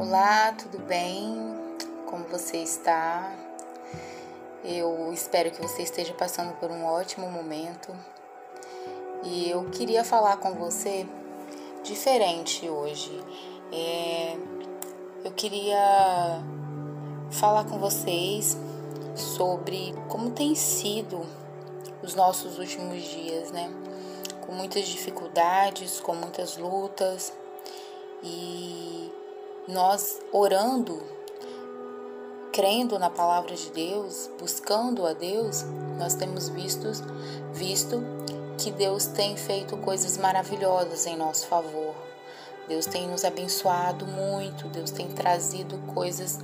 Olá, tudo bem? Como você está? Eu espero que você esteja passando por um ótimo momento. E eu queria falar com você diferente hoje. É, eu queria falar com vocês sobre como tem sido os nossos últimos dias, né? Com muitas dificuldades, com muitas lutas e nós orando, crendo na palavra de Deus, buscando a Deus, nós temos visto, visto que Deus tem feito coisas maravilhosas em nosso favor. Deus tem nos abençoado muito, Deus tem trazido coisas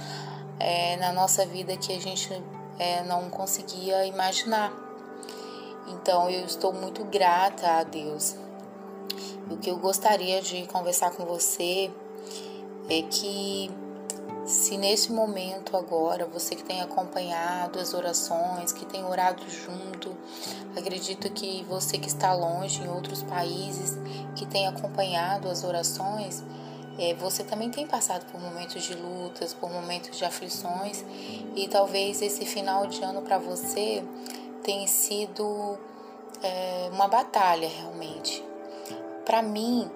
é, na nossa vida que a gente é, não conseguia imaginar. Então eu estou muito grata a Deus. O que eu gostaria de conversar com você é que se nesse momento agora você que tem acompanhado as orações, que tem orado junto, acredito que você que está longe em outros países, que tem acompanhado as orações, é, você também tem passado por momentos de lutas, por momentos de aflições e talvez esse final de ano para você tenha sido é, uma batalha realmente. Para mim,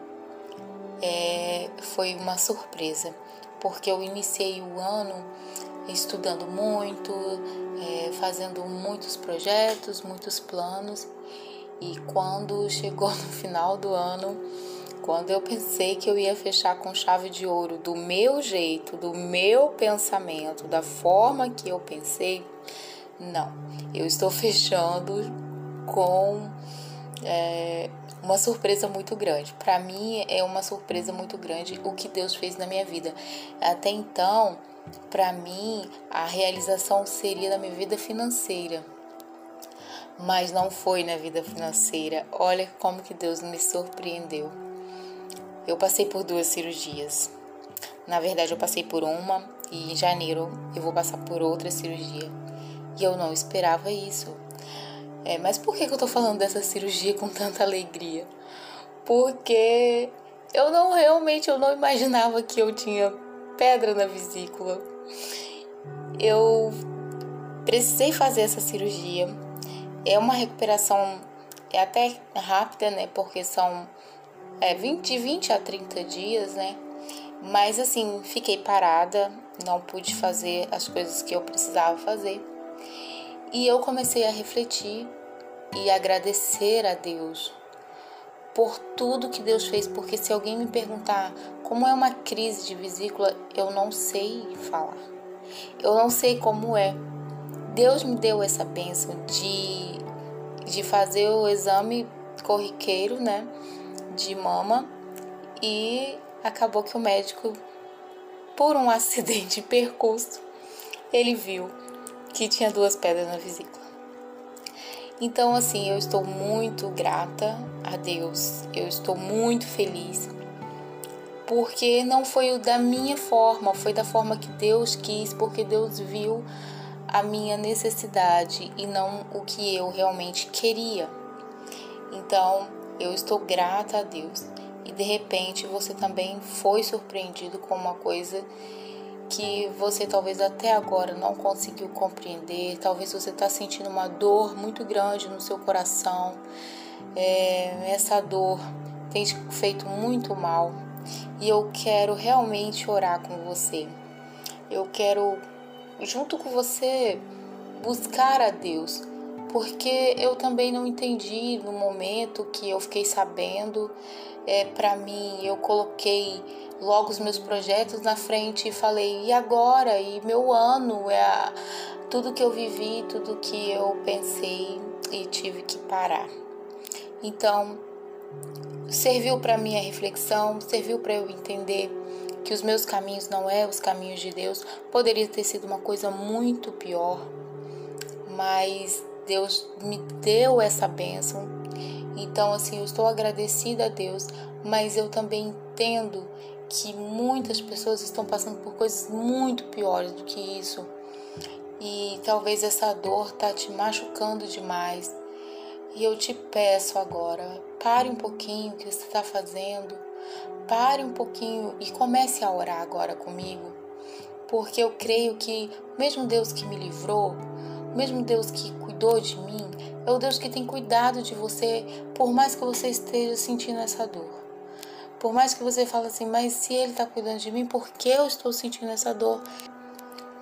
é, foi uma surpresa, porque eu iniciei o ano estudando muito, é, fazendo muitos projetos, muitos planos, e quando chegou no final do ano, quando eu pensei que eu ia fechar com chave de ouro do meu jeito, do meu pensamento, da forma que eu pensei, não, eu estou fechando com é, uma surpresa muito grande. Para mim é uma surpresa muito grande o que Deus fez na minha vida. Até então, para mim, a realização seria na minha vida financeira. Mas não foi na vida financeira. Olha como que Deus me surpreendeu. Eu passei por duas cirurgias. Na verdade, eu passei por uma e em janeiro eu vou passar por outra cirurgia. E eu não esperava isso. É, mas por que, que eu tô falando dessa cirurgia com tanta alegria? Porque eu não realmente eu não imaginava que eu tinha pedra na vesícula. Eu precisei fazer essa cirurgia. É uma recuperação é até rápida, né? Porque são é, 20, de 20 a 30 dias, né? Mas assim, fiquei parada, não pude fazer as coisas que eu precisava fazer. E eu comecei a refletir e agradecer a Deus por tudo que Deus fez, porque se alguém me perguntar como é uma crise de vesícula, eu não sei falar. Eu não sei como é. Deus me deu essa bênção de, de fazer o exame corriqueiro, né, de mama e acabou que o médico, por um acidente de percurso, ele viu que tinha duas pedras na vesícula. Então, assim, eu estou muito grata a Deus, eu estou muito feliz, porque não foi da minha forma, foi da forma que Deus quis, porque Deus viu a minha necessidade e não o que eu realmente queria. Então, eu estou grata a Deus. E de repente você também foi surpreendido com uma coisa que você talvez até agora não conseguiu compreender, talvez você está sentindo uma dor muito grande no seu coração, é, essa dor tem te feito muito mal. E eu quero realmente orar com você. Eu quero, junto com você, buscar a Deus, porque eu também não entendi no momento que eu fiquei sabendo. É, para mim, eu coloquei logo os meus projetos na frente e falei: e agora? E meu ano é a, tudo que eu vivi, tudo que eu pensei e tive que parar. Então, serviu para minha reflexão, serviu para eu entender que os meus caminhos não é os caminhos de Deus. Poderia ter sido uma coisa muito pior, mas Deus me deu essa bênção. Então, assim, eu estou agradecida a Deus, mas eu também entendo que muitas pessoas estão passando por coisas muito piores do que isso. E talvez essa dor tá te machucando demais. E eu te peço agora, pare um pouquinho o que você está fazendo pare um pouquinho e comece a orar agora comigo, porque eu creio que mesmo Deus que me livrou, o mesmo Deus que cuidou de mim, é o Deus que tem cuidado de você, por mais que você esteja sentindo essa dor. Por mais que você fale assim, mas se Ele está cuidando de mim, por que eu estou sentindo essa dor?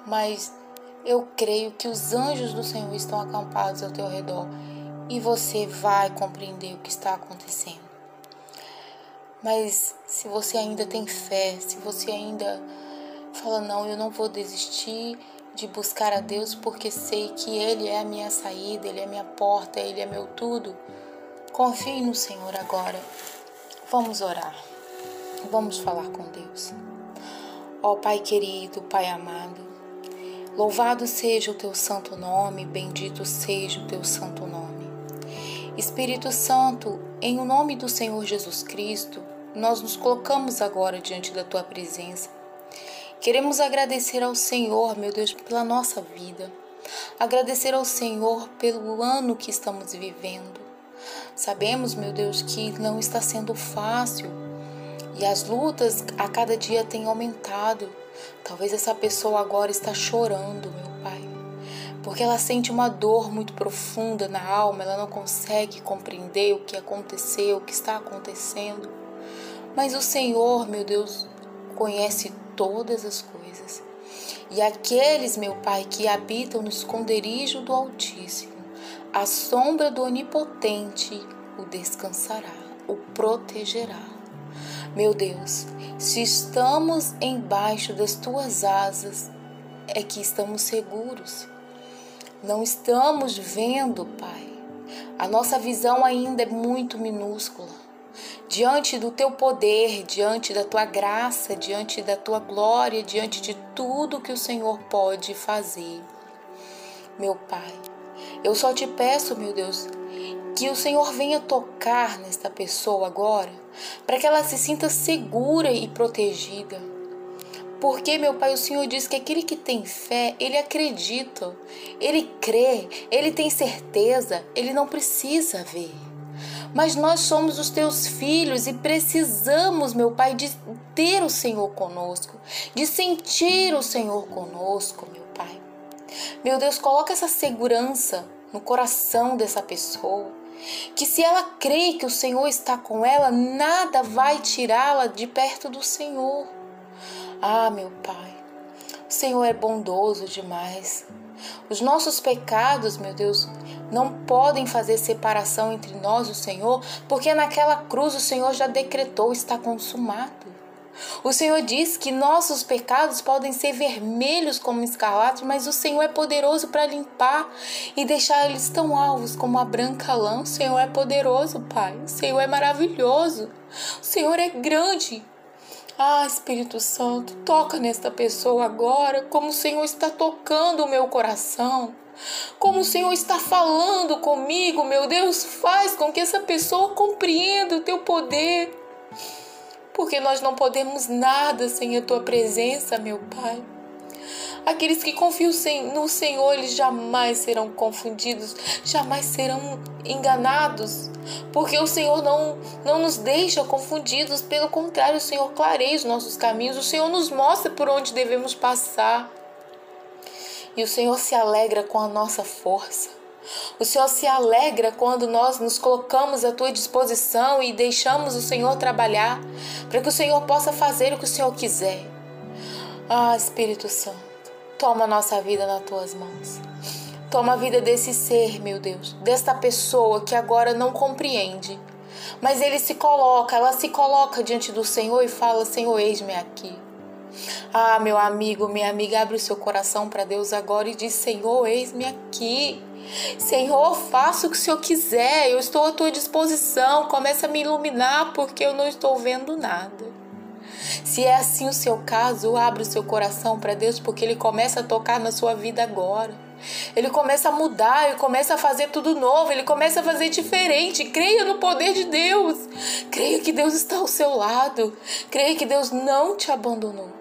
Mas eu creio que os anjos do Senhor estão acampados ao teu redor e você vai compreender o que está acontecendo. Mas se você ainda tem fé, se você ainda fala, não, eu não vou desistir de buscar a Deus porque sei que Ele é a minha saída, Ele é a minha porta, Ele é meu tudo. Confie no Senhor agora. Vamos orar. Vamos falar com Deus. Ó oh, Pai querido, Pai amado, louvado seja o teu santo nome, bendito seja o teu santo nome. Espírito Santo, em o nome do Senhor Jesus Cristo, nós nos colocamos agora diante da tua presença. Queremos agradecer ao Senhor, meu Deus, pela nossa vida. Agradecer ao Senhor pelo ano que estamos vivendo. Sabemos, meu Deus, que não está sendo fácil e as lutas a cada dia têm aumentado. Talvez essa pessoa agora está chorando, meu Pai, porque ela sente uma dor muito profunda na alma, ela não consegue compreender o que aconteceu, o que está acontecendo. Mas o Senhor, meu Deus, conhece todas as coisas. E aqueles, meu Pai, que habitam no esconderijo do Altíssimo, a sombra do Onipotente o descansará, o protegerá. Meu Deus, se estamos embaixo das tuas asas, é que estamos seguros. Não estamos vendo, Pai. A nossa visão ainda é muito minúscula diante do teu poder, diante da tua graça, diante da tua glória, diante de tudo que o Senhor pode fazer. Meu Pai, eu só te peço, meu Deus, que o Senhor venha tocar nesta pessoa agora, para que ela se sinta segura e protegida. Porque, meu Pai, o Senhor diz que aquele que tem fé, ele acredita, ele crê, ele tem certeza, ele não precisa ver. Mas nós somos os teus filhos e precisamos, meu Pai, de ter o Senhor conosco, de sentir o Senhor conosco, meu Pai. Meu Deus, coloca essa segurança no coração dessa pessoa. Que se ela crê que o Senhor está com ela, nada vai tirá-la de perto do Senhor. Ah, meu Pai, o Senhor é bondoso demais. Os nossos pecados, meu Deus, não podem fazer separação entre nós e o Senhor, porque naquela cruz o Senhor já decretou, está consumado. O Senhor diz que nossos pecados podem ser vermelhos como escarlate, mas o Senhor é poderoso para limpar e deixar eles tão alvos como a branca lã. O Senhor é poderoso, Pai. O Senhor é maravilhoso. O Senhor é grande. Ah, Espírito Santo, toca nesta pessoa agora, como o Senhor está tocando o meu coração. Como o Senhor está falando comigo, meu Deus, faz com que essa pessoa compreenda o teu poder. Porque nós não podemos nada sem a tua presença, meu Pai. Aqueles que confiam no Senhor, eles jamais serão confundidos, jamais serão enganados, porque o Senhor não, não nos deixa confundidos, pelo contrário, o Senhor clareia os nossos caminhos, o Senhor nos mostra por onde devemos passar. E o Senhor se alegra com a nossa força. O Senhor se alegra quando nós nos colocamos à tua disposição e deixamos o Senhor trabalhar, para que o Senhor possa fazer o que o Senhor quiser. Ah, Espírito Santo. Toma a nossa vida nas tuas mãos. Toma a vida desse ser, meu Deus, desta pessoa que agora não compreende. Mas ele se coloca, ela se coloca diante do Senhor e fala: Senhor, eis-me aqui. Ah, meu amigo, minha amiga, abre o seu coração para Deus agora e diz: Senhor, eis-me aqui. Senhor, faça o que o Senhor quiser, eu estou à tua disposição. Começa a me iluminar porque eu não estou vendo nada. Se é assim o seu caso, abra o seu coração para Deus, porque Ele começa a tocar na sua vida agora. Ele começa a mudar, ele começa a fazer tudo novo, ele começa a fazer diferente. Creia no poder de Deus. Creia que Deus está ao seu lado. Creia que Deus não te abandonou.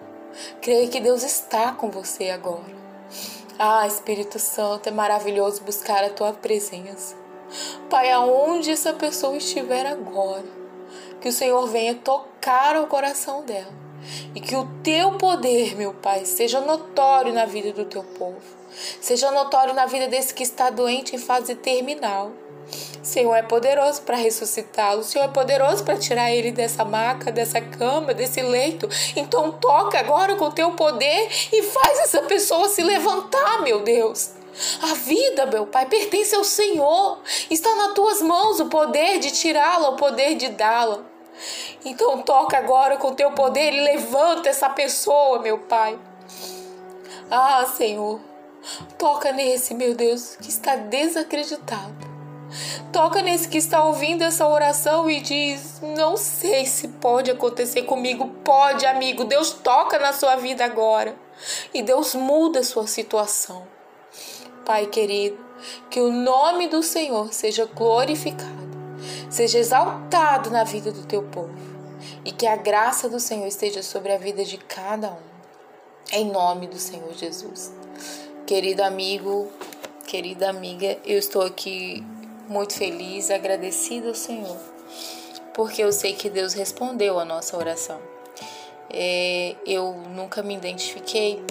Creia que Deus está com você agora. Ah, Espírito Santo, é maravilhoso buscar a tua presença. Pai, aonde essa pessoa estiver agora, que o Senhor venha tocar o coração dela e que o teu poder, meu Pai, seja notório na vida do teu povo, seja notório na vida desse que está doente em fase terminal. Senhor é poderoso para ressuscitá-lo. Senhor é poderoso para tirar ele dessa maca, dessa cama, desse leito. Então toca agora com o teu poder e faz essa pessoa se levantar, meu Deus. A vida, meu Pai, pertence ao Senhor. Está nas tuas mãos o poder de tirá-la, o poder de dá-la. Então toca agora com o teu poder e levanta essa pessoa, meu Pai. Ah, Senhor, toca nesse, meu Deus, que está desacreditado. Toca nesse que está ouvindo essa oração e diz: Não sei se pode acontecer comigo. Pode, amigo. Deus toca na sua vida agora. E Deus muda a sua situação. Pai querido, que o nome do Senhor seja glorificado, seja exaltado na vida do teu povo e que a graça do Senhor esteja sobre a vida de cada um. Em nome do Senhor Jesus. Querido amigo, querida amiga, eu estou aqui muito feliz, agradecida ao Senhor, porque eu sei que Deus respondeu a nossa oração. É, eu nunca me identifiquei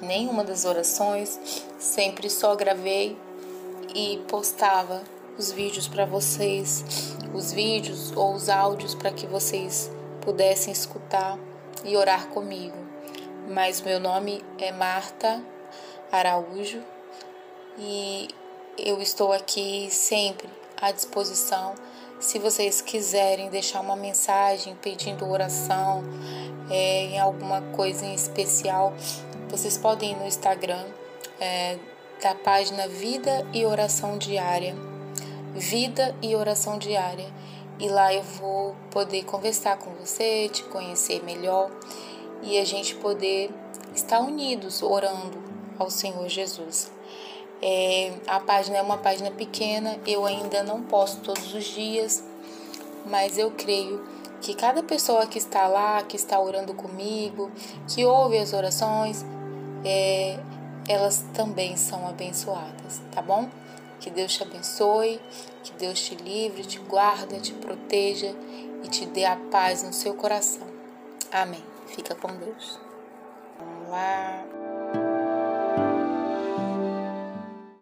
nenhuma das orações, sempre só gravei e postava os vídeos para vocês, os vídeos ou os áudios para que vocês pudessem escutar e orar comigo. Mas meu nome é Marta Araújo e eu estou aqui sempre à disposição. Se vocês quiserem deixar uma mensagem pedindo oração é, em alguma coisa em especial, vocês podem ir no Instagram é, da página Vida e Oração Diária. Vida e Oração Diária. E lá eu vou poder conversar com você, te conhecer melhor e a gente poder estar unidos orando ao Senhor Jesus. É, a página é uma página pequena, eu ainda não posto todos os dias, mas eu creio que cada pessoa que está lá, que está orando comigo, que ouve as orações, é, elas também são abençoadas, tá bom? Que Deus te abençoe, que Deus te livre, te guarda, te proteja e te dê a paz no seu coração. Amém. Fica com Deus. Vamos lá.